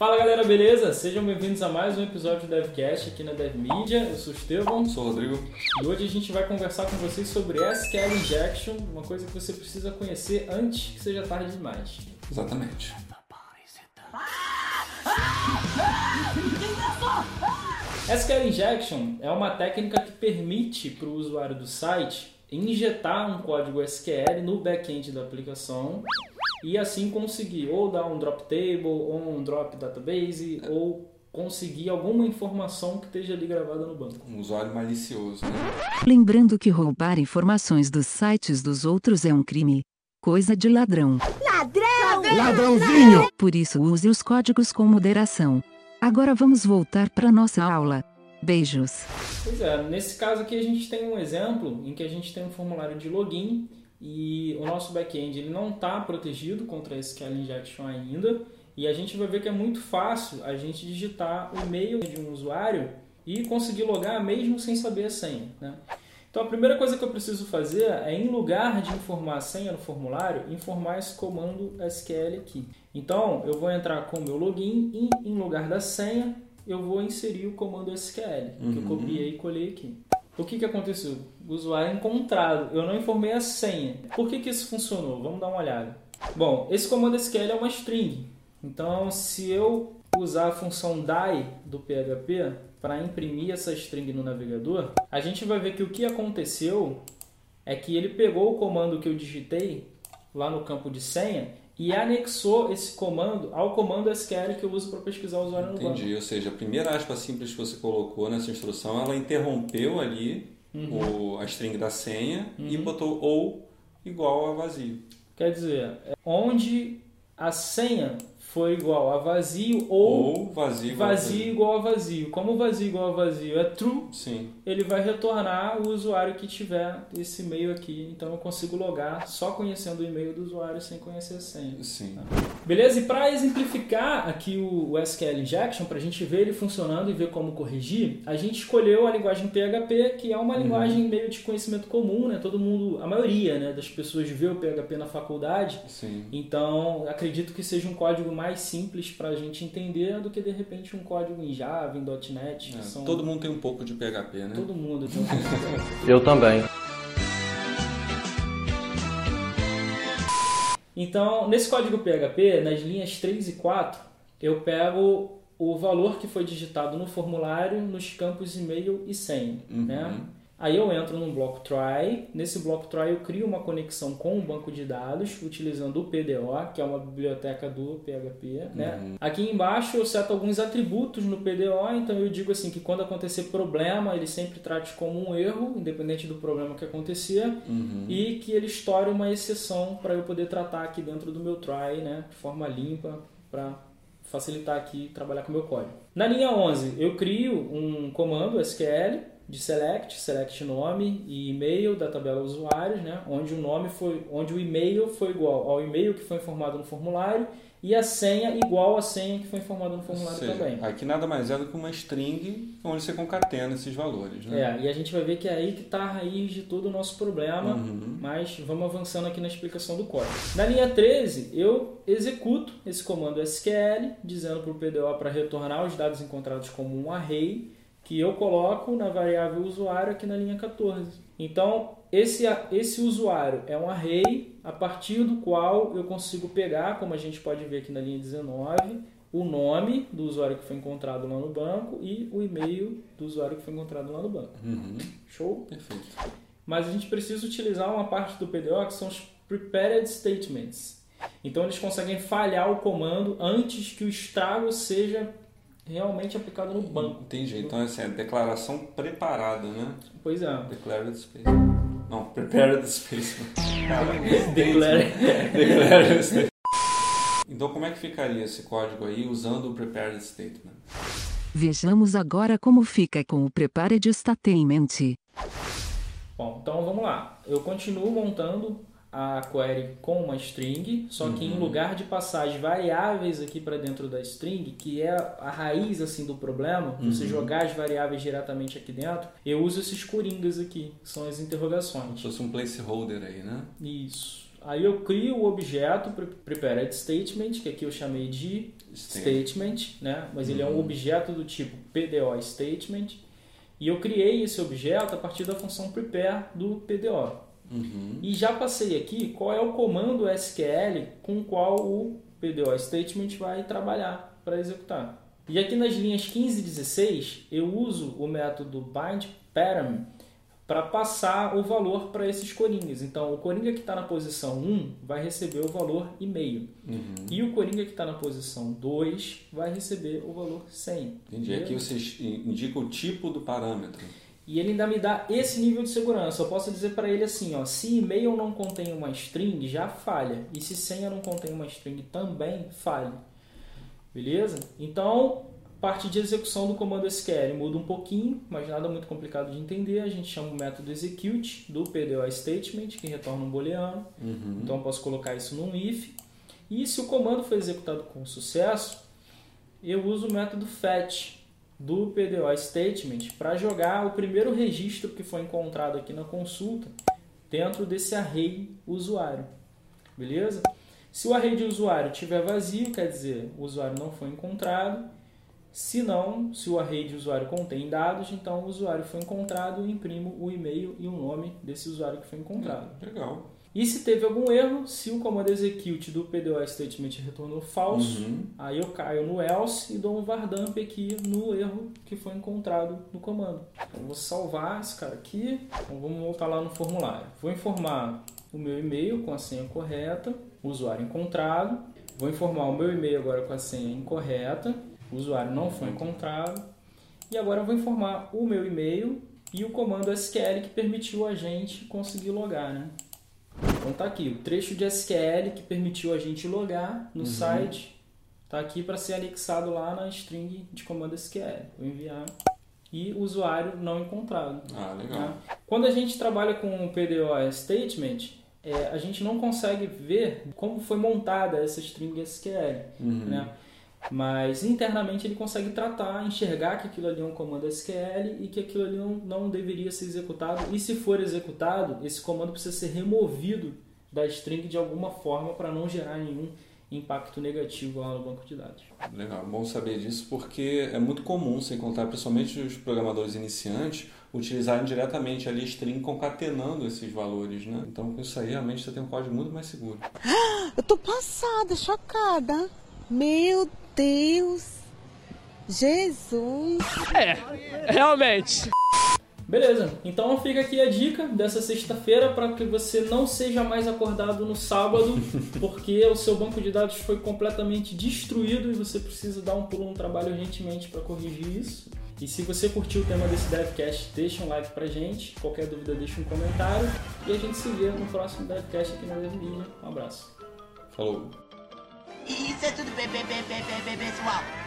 Fala galera, beleza? Sejam bem-vindos a mais um episódio do DevCast aqui na DevMedia. Eu sou o Estevão. Sou o Rodrigo. E hoje a gente vai conversar com vocês sobre SQL Injection, uma coisa que você precisa conhecer antes que seja tarde demais. Exatamente. SQL Injection é uma técnica que permite para o usuário do site injetar um código SQL no back-end da aplicação e assim conseguir ou dar um drop table, ou um drop database, ou conseguir alguma informação que esteja ali gravada no banco. Um usuário malicioso. Né? Lembrando que roubar informações dos sites dos outros é um crime. Coisa de ladrão. Ladrão! Ladrãozinho! Por isso use os códigos com moderação. Agora vamos voltar para nossa aula. Beijos. Pois é, nesse caso aqui a gente tem um exemplo em que a gente tem um formulário de login e o nosso back-end ele não está protegido contra SQL injection ainda e a gente vai ver que é muito fácil a gente digitar o e-mail de um usuário e conseguir logar mesmo sem saber a senha. Né? Então a primeira coisa que eu preciso fazer é, em lugar de informar a senha no formulário, informar esse comando SQL aqui. Então eu vou entrar com o meu login e em lugar da senha eu vou inserir o comando SQL, uhum. que eu copiei e colei aqui. O que, que aconteceu? O usuário é encontrado. Eu não informei a senha. Por que, que isso funcionou? Vamos dar uma olhada. Bom, esse comando SQL é uma string. Então, se eu usar a função die do PHP para imprimir essa string no navegador, a gente vai ver que o que aconteceu é que ele pegou o comando que eu digitei lá no campo de senha e anexou esse comando ao comando SQL que eu uso para pesquisar o usuário Entendi. no banco. Entendi, ou seja, a primeira aspa simples que você colocou nessa instrução, ela interrompeu ali uhum. o, a string da senha uhum. e botou ou igual a vazio. Quer dizer, onde a senha foi igual a vazio ou, ou vazio, igual, vazio a igual a vazio. Como vazio igual a vazio é true, Sim. ele vai retornar o usuário que tiver esse e-mail aqui. Então eu consigo logar só conhecendo o e-mail do usuário sem conhecer a senha. Sim. Tá? Beleza? E para exemplificar aqui o, SQL Injection, para a gente ver ele funcionando e ver como corrigir, a gente escolheu a linguagem PHP, que é uma uhum. linguagem meio de conhecimento comum, né? Todo mundo, a maioria né, das pessoas vê o PHP na faculdade. Sim. Então acredito que seja um código mais simples para a gente entender do que de repente um código em Java, em .NET. É, são... Todo mundo tem um pouco de PHP, né? Todo mundo tem um pouco de PHP. Eu também. Então, nesse código PHP, nas linhas 3 e 4, eu pego o valor que foi digitado no formulário nos campos e-mail e senha, uhum. né? Aí eu entro num bloco try, nesse bloco try eu crio uma conexão com o banco de dados utilizando o PDO, que é uma biblioteca do PHP, né? Uhum. Aqui embaixo eu seto alguns atributos no PDO, então eu digo assim que quando acontecer problema, ele sempre trate como um erro, independente do problema que acontecer, uhum. e que ele estoure uma exceção para eu poder tratar aqui dentro do meu try, né, de forma limpa para facilitar aqui trabalhar com o meu código. Na linha 11, eu crio um comando SQL de select, select nome e e-mail da tabela usuários, né? onde o nome foi, onde o e-mail foi igual ao e-mail que foi informado no formulário e a senha igual à senha que foi informada no formulário seja, também. Aqui nada mais é do que uma string onde você concatena esses valores. Né? É, e a gente vai ver que é aí que está a raiz de todo o nosso problema, uhum. mas vamos avançando aqui na explicação do código. Na linha 13, eu executo esse comando SQL, dizendo para o PDO para retornar os dados encontrados como um array, que eu coloco na variável usuário aqui na linha 14. Então, esse, esse usuário é um array a partir do qual eu consigo pegar, como a gente pode ver aqui na linha 19, o nome do usuário que foi encontrado lá no banco e o e-mail do usuário que foi encontrado lá no banco. Uhum. Show? Perfeito. Mas a gente precisa utilizar uma parte do PDO que são os prepared statements. Então eles conseguem falhar o comando antes que o estrago seja realmente aplicado no banco. Entendi. Então, assim, é declaração preparada, né? Pois é. Declared space. Não, prepared space. Declared. Declared space. Então, como é que ficaria esse código aí usando o prepared statement? Vejamos agora como fica com o prepared statement. Bom, então vamos lá. Eu continuo montando a query com uma string, só que Uhum. em lugar de passar as variáveis aqui para dentro da string, que é a raiz assim do problema, você Uhum. jogar as variáveis diretamente aqui dentro, eu uso esses coringas aqui, que são as interrogações. Se fosse um placeholder aí, né? Isso. Aí eu crio o objeto prepared statement, que aqui eu chamei de statement, né? Mas ele é um uhum. objeto do tipo PDO statement. E eu criei esse objeto a partir da função prepare do PDO. Uhum. E já passei aqui qual é o comando SQL com qual o PDO statement vai trabalhar para executar. E aqui nas linhas 15 e 16 eu uso o método bind param para passar o valor para esses coringas. Então, o coringa que está na posição 1 vai receber o valor e meio. Uhum. E o coringa que está na posição 2 vai receber o valor 100. Entendi. Aqui você indica o tipo do parâmetro. E ele ainda me dá esse nível de segurança. Eu posso dizer para ele assim, ó, se e-mail não contém uma string, já falha. E se senha não contém uma string, também falha. Beleza? Então, Parte de execução do comando SQL muda um pouquinho, mas nada muito complicado de entender. A gente chama o método execute do PDO statement, que retorna um booleano. Uhum. Então eu posso colocar isso num if. E se o comando foi executado com sucesso, eu uso o método fetch do PDO statement para jogar o primeiro registro que foi encontrado aqui na consulta dentro desse array usuário. Beleza? Se o array de usuário estiver vazio, quer dizer, o usuário não foi encontrado, se não, se o array de usuário contém dados, então o usuário foi encontrado, imprimo o e-mail e o nome desse usuário que foi encontrado. Legal. E se teve algum erro, se o comando execute do PDO statement retornou falso, uhum. aí eu caio no else e dou um vardamp aqui no erro que foi encontrado no comando. Então vou salvar esse cara aqui. Então vamos voltar lá no formulário. Vou informar o meu e-mail com a senha correta, usuário encontrado. Vou informar o meu e-mail agora com a senha incorreta o usuário não foi encontrado. E agora eu vou informar o meu e-mail e o comando SQL que permitiu a gente conseguir logar, né? Então tá aqui, o trecho de SQL que permitiu a gente logar no uhum. site tá aqui para ser anexado lá na string de comando SQL. Vou enviar e usuário não encontrado. Ah, legal. Né? Quando a gente trabalha com o PDO statement, é, a gente não consegue ver como foi montada essa string SQL, uhum. né? Mas internamente ele consegue tratar, enxergar que aquilo ali é um comando SQL e que aquilo ali não, não deveria ser executado. E se for executado, esse comando precisa ser removido da string de alguma forma para não gerar nenhum impacto negativo lá no banco de dados. Legal, bom saber disso porque é muito comum você encontrar, principalmente os programadores iniciantes, utilizarem diretamente ali string concatenando esses valores, né? Então com isso aí realmente você tem um código muito mais seguro. Eu tô passada, chocada. Meu Deus! Jesus! É, realmente. Beleza, então fica aqui a dica dessa sexta-feira para que você não seja mais acordado no sábado, porque o seu banco de dados foi completamente destruído e você precisa dar um pulo no trabalho urgentemente para corrigir isso. E se você curtiu o tema desse DevCast, deixa um like pra gente. Qualquer dúvida, deixa um comentário. E a gente se vê no próximo DevCast aqui na Media. Um abraço. Falou! É tudo bem, bem, bem, bem, bem, pessoal.